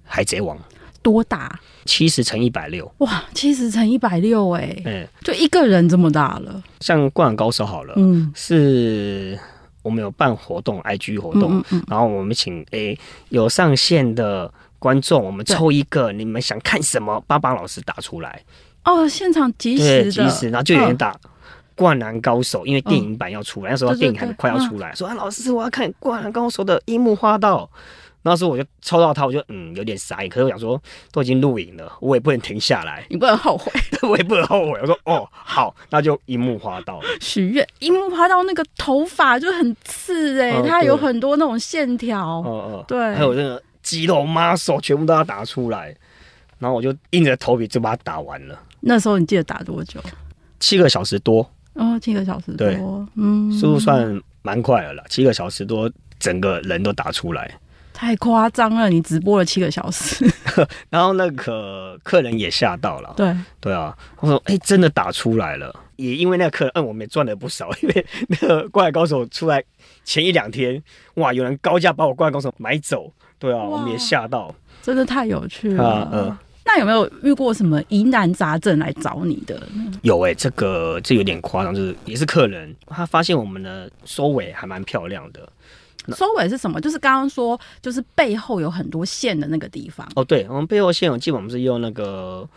Speaker 2: 海贼王
Speaker 1: 多大？
Speaker 2: 七十乘一百六。
Speaker 1: 哇，七十乘一百六，哎，嗯，就一个人这么大了。
Speaker 2: 像灌篮高手好了，嗯，是。我们有办活动，IG 活动，嗯嗯嗯，然后我们请诶、欸、有上线的观众，我们抽一个，你们想看什么？巴巴老师打出来。
Speaker 1: 哦，现场即时的，
Speaker 2: 即时，然后就有人打《灌篮高手》哦，因为电影版要出来，那时候电影还快要出来，说啊，老师，我要看《灌篮高手》的樱木花道。那时候我就抽到他，我就嗯有点傻眼，可是我想说都已经录影了，我也不能停下来，<laughs>
Speaker 1: 你不能后悔，<laughs>
Speaker 2: 我也不能后悔。我说哦好，那就樱木花道
Speaker 1: 许愿，樱木花道那个头发就很刺哎、欸，它有很多那种线条，哦哦，对，
Speaker 2: 还有那个肌肉 muscle 全部都要打出来，然后我就硬着头皮就把它打完了。
Speaker 1: 那时候你记得打多久？
Speaker 2: 七个小时多。
Speaker 1: 哦，七个小时多。
Speaker 2: 对，嗯，速度算蛮快了啦，七个小时多，整个人都打出来。
Speaker 1: 太夸张了！你直播了七个小时，<laughs>
Speaker 2: 然后那个客人也吓到了。
Speaker 1: 对
Speaker 2: 对啊，我说哎、欸，真的打出来了。也因为那个客人，嗯，我们也赚了不少。因为 <laughs> 那个灌篮高手出来前一两天，哇，有人高价把我灌篮高手买走。对啊，我们也吓到，
Speaker 1: 真的太有趣了。嗯、呃，那有没有遇过什么疑难杂症来找你的？
Speaker 2: 有哎、欸，这个这有点夸张，就是也是客人，他发现我们的收尾还蛮漂亮的。
Speaker 1: 收尾是什么？就是刚刚说，就是背后有很多线的那个地方。
Speaker 2: 哦，对，我们背后线，我基本我们是用那个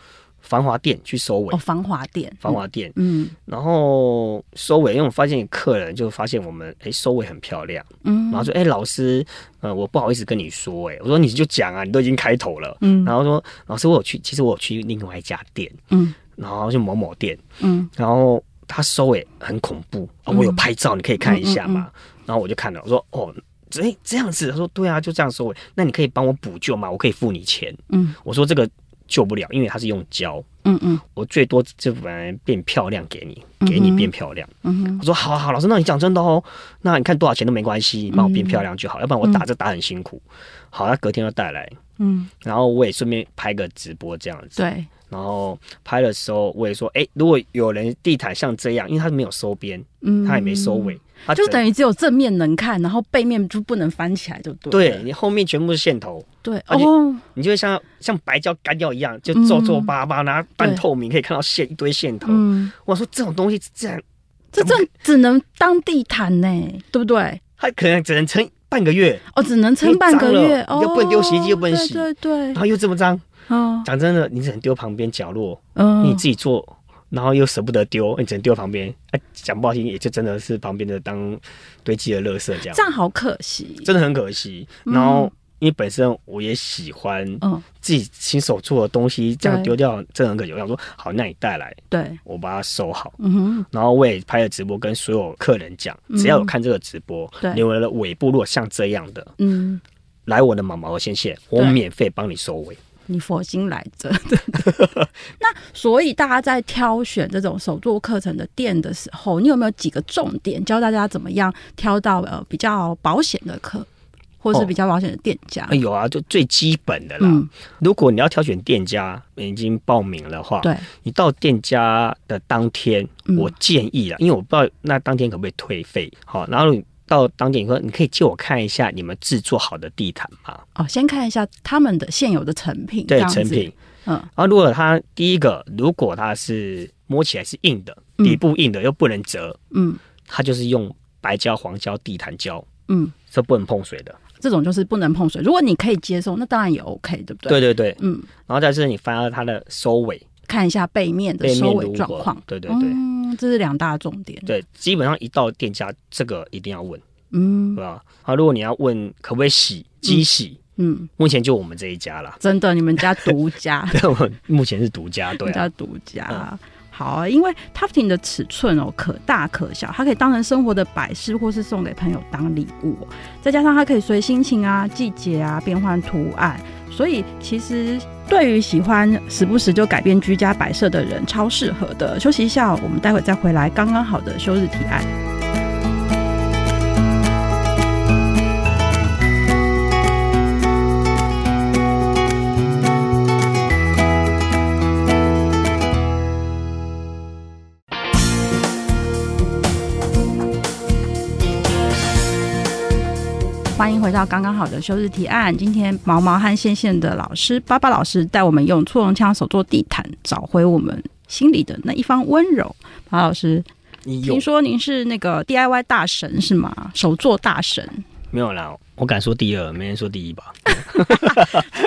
Speaker 2: 防滑垫去收尾。
Speaker 1: 哦，防滑垫，
Speaker 2: 防滑垫。嗯，然后收尾，因为我发现客人就发现我们哎、欸、收尾很漂亮。嗯，然后说哎、欸、老师，呃，我不好意思跟你说，哎，我说你就讲啊，你都已经开头了。嗯，然后说老师，我有去，其实我有去另外一家店。嗯，然后就某某店。嗯，然后他收尾很恐怖啊、哦，我有拍照，你可以看一下嘛。嗯嗯嗯然后我就看了，我说哦，这，这样子，他说对啊，就这样收尾。那你可以帮我补救吗？我可以付你钱。嗯，我说这个救不了，因为它是用胶。嗯嗯，我最多就本来变漂亮给你，给你变漂亮。嗯哼，我说好好，老师，那你讲真的哦，那你看多少钱都没关系，你帮我变漂亮就好，要不然我打这打很辛苦。好，他隔天就带来。嗯，然后我也顺便拍个直播这样子。
Speaker 1: 对。
Speaker 2: 然后拍的时候，我也说，哎，如果有人地毯像这样，因为它没有收边，嗯，它也没收尾，它
Speaker 1: 就等于只有正面能看，然后背面就不能翻起来，就对。
Speaker 2: 对，你后面全部是线头，
Speaker 1: 对，哦，
Speaker 2: 你就会像像白胶干掉一样，就皱皱巴巴，然后半透明，可以看到线一堆线头。嗯，我说这种东西这样，
Speaker 1: 这这只能当地毯呢，对不对？
Speaker 2: 它可能只能撑半个月，
Speaker 1: 哦，只能撑半个月哦，
Speaker 2: 又不能丢洗衣机，又不能洗，
Speaker 1: 对对，
Speaker 2: 然后又这么脏。哦，讲真的，你只能丢旁边角落，嗯，你自己做，然后又舍不得丢，你只能丢旁边。哎，讲不好听，也就真的是旁边的当堆积的垃圾这样。
Speaker 1: 这样好可惜，
Speaker 2: 真的很可惜。然后，因为本身我也喜欢，嗯，自己亲手做的东西，这样丢掉真的很可惜。我想说，好，那你带来，
Speaker 1: 对，
Speaker 2: 我把它收好。嗯哼。然后我也拍了直播，跟所有客人讲，只要有看这个直播，你们的尾部如果像这样的，嗯，来我的毛毛线线，我免费帮你收尾。
Speaker 1: 你佛心来着的，<laughs> 那所以大家在挑选这种手作课程的店的时候，你有没有几个重点教大家怎么样挑到呃比较保险的课，或是比较保险的店家？
Speaker 2: 有啊，就最基本的啦。嗯、如果你要挑选店家，已经报名的话，
Speaker 1: 对，
Speaker 2: 你到店家的当天，我建议啦，嗯、因为我不知道那当天可不可以退费。好，然后。到当店以后，你可以借我看一下你们制作好的地毯吗？
Speaker 1: 哦，先看一下他们的现有的成品。
Speaker 2: 对，成品。嗯，然后如果它第一个，如果它是摸起来是硬的，底部硬的又不能折，嗯，它就是用白胶、黄胶、地毯胶，嗯，是不能碰水的。
Speaker 1: 这种就是不能碰水。如果你可以接受，那当然也 OK，对不对？
Speaker 2: 对对对，嗯。然后再是你翻到它的收尾，
Speaker 1: 看一下背面的收尾状况。
Speaker 2: 对对对。
Speaker 1: 这是两大重点。
Speaker 2: 对，基本上一到店家，这个一定要问，嗯，对吧？好，如果你要问可不可以洗机洗，嗯，目前就我们这一家啦。
Speaker 1: 真的，你们家独家？<laughs>
Speaker 2: 对，我目前是独家，对，
Speaker 1: 家独家。好啊，因为 Tufting 的尺寸哦，可大可小，它可以当成生活的摆饰，或是送给朋友当礼物。再加上它可以随心情啊、季节啊变换图案，所以其实对于喜欢时不时就改变居家摆设的人，超适合的。休息一下，我们待会再回来。刚刚好的休日提案。回到刚刚好的休日提案。今天毛毛和线线的老师巴巴老师带我们用促龙枪手做地毯，找回我们心里的那一方温柔。巴老师，有听说您是那个 DIY 大神是吗？手作大神？
Speaker 2: 没有啦，我敢说第二，没人说第一吧？<laughs>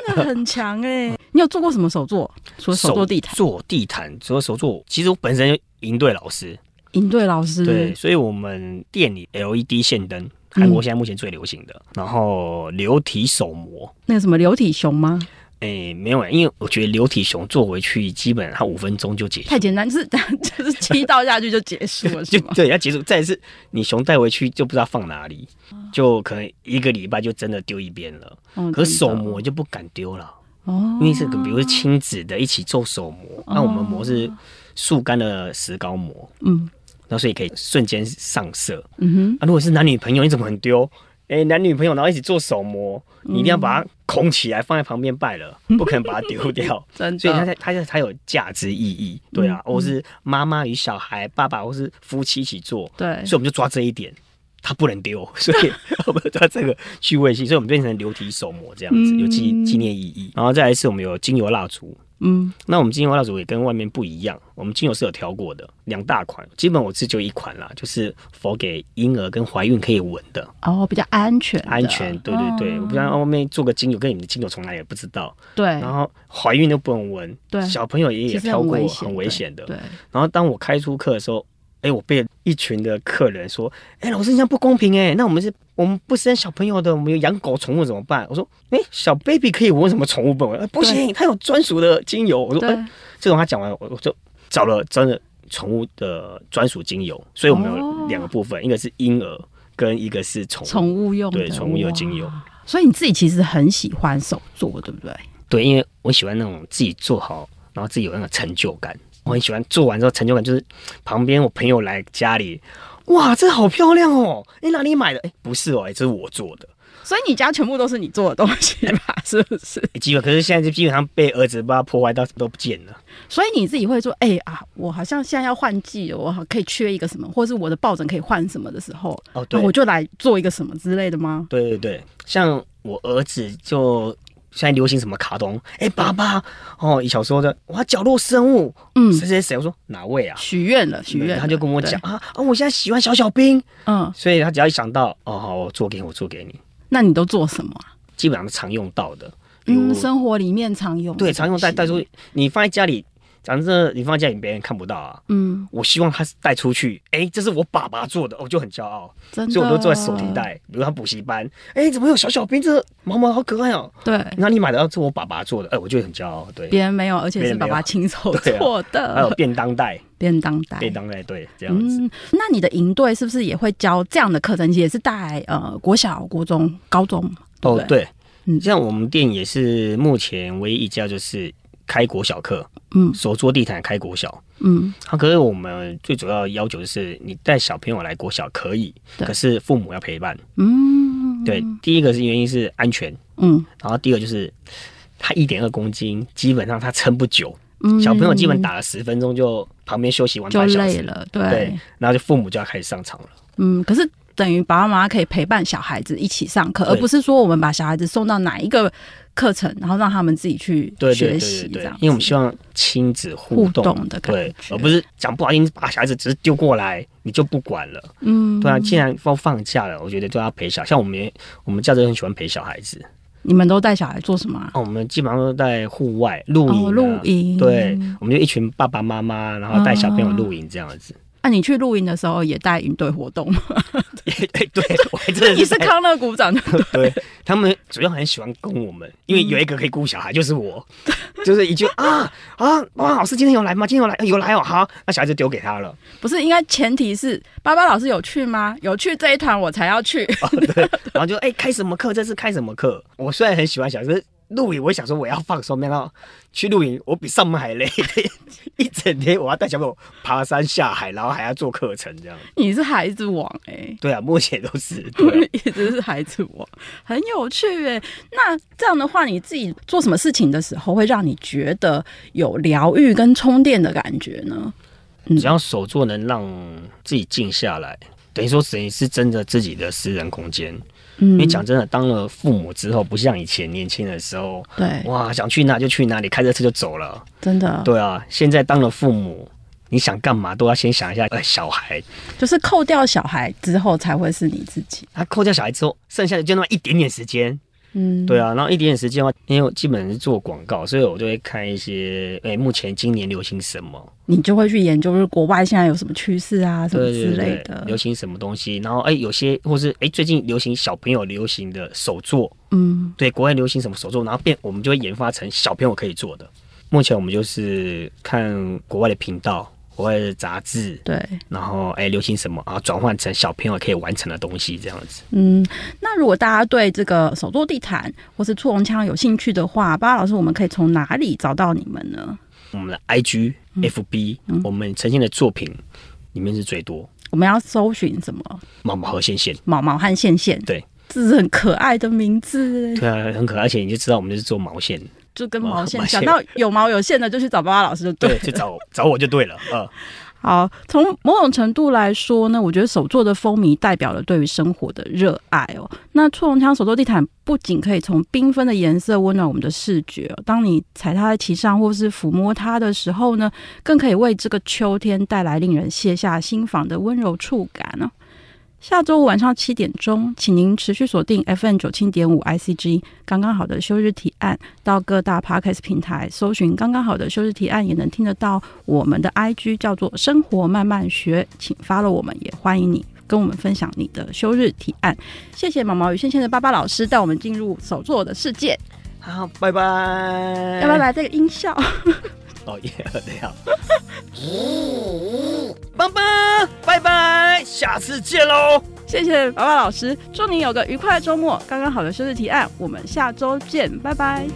Speaker 1: 真的很强哎、欸！你有做过什么手作？除了手做地毯，
Speaker 2: 做地毯，除了手作，其实我本身就营队老师，
Speaker 1: 营队老师
Speaker 2: 对，所以我们店里 LED 线灯。韩国现在目前最流行的，然后流体手模，
Speaker 1: 那个什么流体熊吗？
Speaker 2: 哎、欸，没有，因为我觉得流体熊做回去，基本它五分钟就结束，
Speaker 1: 太简单，就是 <laughs> 就是七倒下去就结束了，<laughs>
Speaker 2: 就对，要结束。再是，你熊带回去就不知道放哪里，就可能一个礼拜就真的丢一边了。哦、可是手模就不敢丢了，哦，因为是个比如说亲子的一起做手模，那、哦、我们模是速干的石膏模，嗯，然后所以可以瞬间上色。嗯哼，啊，如果是男女朋友，你怎么很丢？哎、欸，男女朋友然后一起做手模，你一定要把它空起来放在旁边拜了，嗯、不可能把它丢掉。<laughs> 真的，所以它才它才才有价值意义。对啊，嗯、或是妈妈与小孩，爸爸或是夫妻一起做。对，所以我们就抓这一点，它不能丢，所以 <laughs> 我们抓这个趣味性，所以我们变成流体手模这样子，有纪纪念意义。然后再来是我们有精油蜡烛。嗯，那我们精油蜡烛也跟外面不一样，我们精油是有调过的，两大款，基本我是就一款啦，就是佛给婴儿跟怀孕可以闻的
Speaker 1: 哦，比较安全，
Speaker 2: 安全，对对对，哦、我不知道外面做个精油跟你们的精油从来也不知道，对，然后怀孕都不能闻，对，小朋友也也挑过，很危险的，对，然后当我开出课的时候。哎，我被一群的客人说：“哎，老师，这样不公平哎！那我们是，我们不生小朋友的，我们有养狗宠物怎么办？”我说：“哎，小 baby 可以闻什么宠物本味？不行，他有专属的精油。”我说：“哎，这种他讲完，我我就找了真的宠物的专属精油。所以我们有两个部分，一个是婴儿，跟一个是宠
Speaker 1: 宠物用，
Speaker 2: 对，宠物用精油。
Speaker 1: 所以你自己其实很喜欢手做，对不对？
Speaker 2: 对，因为我喜欢那种自己做好，然后自己有那个成就感。”我很喜欢做完之后成就感，就是旁边我朋友来家里，哇，这好漂亮哦！你哪里买的？哎，不是哦，哎，这是我做的。
Speaker 1: 所以你家全部都是你做的东西吧？<laughs> 是不是？
Speaker 2: 基本可是现在就基本上被儿子把它破坏到都不见了。
Speaker 1: 所以你自己会说，哎啊，我好像现在要换季了，我可以缺一个什么，或是我的抱枕可以换什么的时候，哦，对，我就来做一个什么之类的吗？
Speaker 2: 对对对，像我儿子就。现在流行什么卡通？哎、欸，爸爸哦，小时候的哇，角落生物，嗯，谁谁谁？我说哪位啊？
Speaker 1: 许愿了，许愿，
Speaker 2: 他就跟我讲啊啊，我现在喜欢小小兵，嗯，所以他只要一想到哦，好，我做给你，我做给你。
Speaker 1: 那你都做什么？
Speaker 2: 基本上是常用到的，
Speaker 1: 嗯，生活里面常用，
Speaker 2: 对，常用带带出去，你放在家里。反正你放在家里，别人看不到啊。嗯，我希望他带出去。哎、欸，这是我爸爸做的，我就很骄傲。真的，所以我都做在手提袋。比如他补习班，哎、欸，怎么有小小兵？这毛毛好可爱哦、喔。对，哪里买的？是我爸爸做的。哎、欸，我就很骄傲。对，别
Speaker 1: 人没有，而且是爸爸亲手做的、
Speaker 2: 啊。还有便当袋，
Speaker 1: 便当袋，
Speaker 2: 便当袋，对，这样子。嗯、
Speaker 1: 那你的营队是不是也会教这样的课程？也是带呃国小、国中、高中？对对哦，对，嗯，像我们店也是目前唯一一家就是。开国小课，嗯，手做地毯开国小，嗯，好、啊。可是我们最主要的要求就是，你带小朋友来国小可以，可是父母要陪伴，嗯，对。第一个是原因是安全，嗯，然后第二个就是他一点二公斤，基本上他撑不久，嗯，小朋友基本打了十分钟就旁边休息完半小时。了，对，对，然后就父母就要开始上场了，嗯，可是。等于爸爸妈妈可以陪伴小孩子一起上课，而不是说我们把小孩子送到哪一个课程，然后让他们自己去学习这样。因为我们希望亲子互动的感觉，对，而不是讲不好听，把小孩子只是丢过来你就不管了。嗯，对啊，既然都放假了，我觉得都要陪小。像我们，我们家长很喜欢陪小孩子。你们都带小孩做什么？哦，我们基本上都在户外露营，露营。对，我们就一群爸爸妈妈，然后带小朋友露营这样子。那、啊、你去露营的时候也带营队活动吗？对 <laughs> 对，我真的是。<laughs> 你是康乐股长对，对，他们主要很喜欢跟我们，因为有一个可以顾小孩，就是我，<laughs> 就是一句啊啊，老师今天有来吗？今天有来，有来哦，好，那小孩子丢给他了。不是，应该前提是巴巴老师有去吗？有去这一团我才要去。哦、对，然后就哎、欸，开什么课？这是开什么课？我虽然很喜欢小孩。露营，我想说我要放松，然后去露营，我比上班还累，<laughs> 一整天我要带小朋友爬山下海，然后还要做课程，这样。你是孩子王哎、欸？对啊，目前都是，对啊、<laughs> 一直是孩子王，很有趣哎、欸。那这样的话，你自己做什么事情的时候，会让你觉得有疗愈跟充电的感觉呢？嗯、只要手作能让自己静下来，等于说等于是真的自己的私人空间。嗯，因为讲真的，当了父母之后，不像以前年轻的时候，对，哇，想去哪就去哪里，开着车就走了，真的。对啊，现在当了父母，你想干嘛都要先想一下，呃，小孩，就是扣掉小孩之后才会是你自己。他扣掉小孩之后，剩下的就那么一点点时间，
Speaker 2: 嗯，对啊，然后一点点时间的话，因为我基本上是做广告，所以我就会看一些，哎，目前今年流行什么，
Speaker 1: 你就会去研究，就是国外现在有什么趋势啊，什么之类的，
Speaker 2: 流行什么东西。然后，哎，有些或是哎，最近流行小朋友流行的手作，嗯，对，国外流行什么手作，然后变，我们就会研发成小朋友可以做的。目前我们就是看国外的频道。国外的杂志，
Speaker 1: 对，
Speaker 2: 然后哎，流行什么啊？转换成小朋友可以完成的东西，这样子。
Speaker 1: 嗯，那如果大家对这个手作地毯或是触龙枪有兴趣的话，巴巴老师，我们可以从哪里找到你们呢？
Speaker 2: 我们的 IG、嗯、FB，、嗯、我们呈现的作品里面是最多。
Speaker 1: 我们要搜寻什么？
Speaker 2: 毛毛和线线，
Speaker 1: 毛毛和线线，
Speaker 2: 对，
Speaker 1: 这是很可爱的名字。
Speaker 2: 对啊，很可爱，而且你就知道我们就是做毛线。
Speaker 1: 就跟毛线讲到有毛有线的，就去找巴巴老师就对，
Speaker 2: 对，去找找我就对了。嗯，<laughs>
Speaker 1: 好，从某种程度来说呢，我觉得手作的风靡代表了对于生活的热爱哦。那簇龙枪手作地毯不仅可以从缤纷的颜色温暖我们的视觉，当你踩它在其上或是抚摸它的时候呢，更可以为这个秋天带来令人卸下心房的温柔触感呢。下周五晚上七点钟，请您持续锁定 FM 九七点五 ICG，刚刚好的休日提案，到各大 Podcast 平台搜寻“刚刚好的休日提案”，也能听得到我们的 IG，叫做“生活慢慢学”，请 follow 我们，也欢迎你跟我们分享你的休日提案。谢谢毛毛与线线的爸爸老师带我们进入手作的世界。
Speaker 2: 好，拜拜。
Speaker 1: 要不要来这个音效？<laughs> <laughs>
Speaker 2: 哦耶，这样。棒棒，拜拜，下次见喽！
Speaker 1: 谢谢娃娃老师，祝你有个愉快的周末。刚刚好的休日提案，我们下周见，拜拜。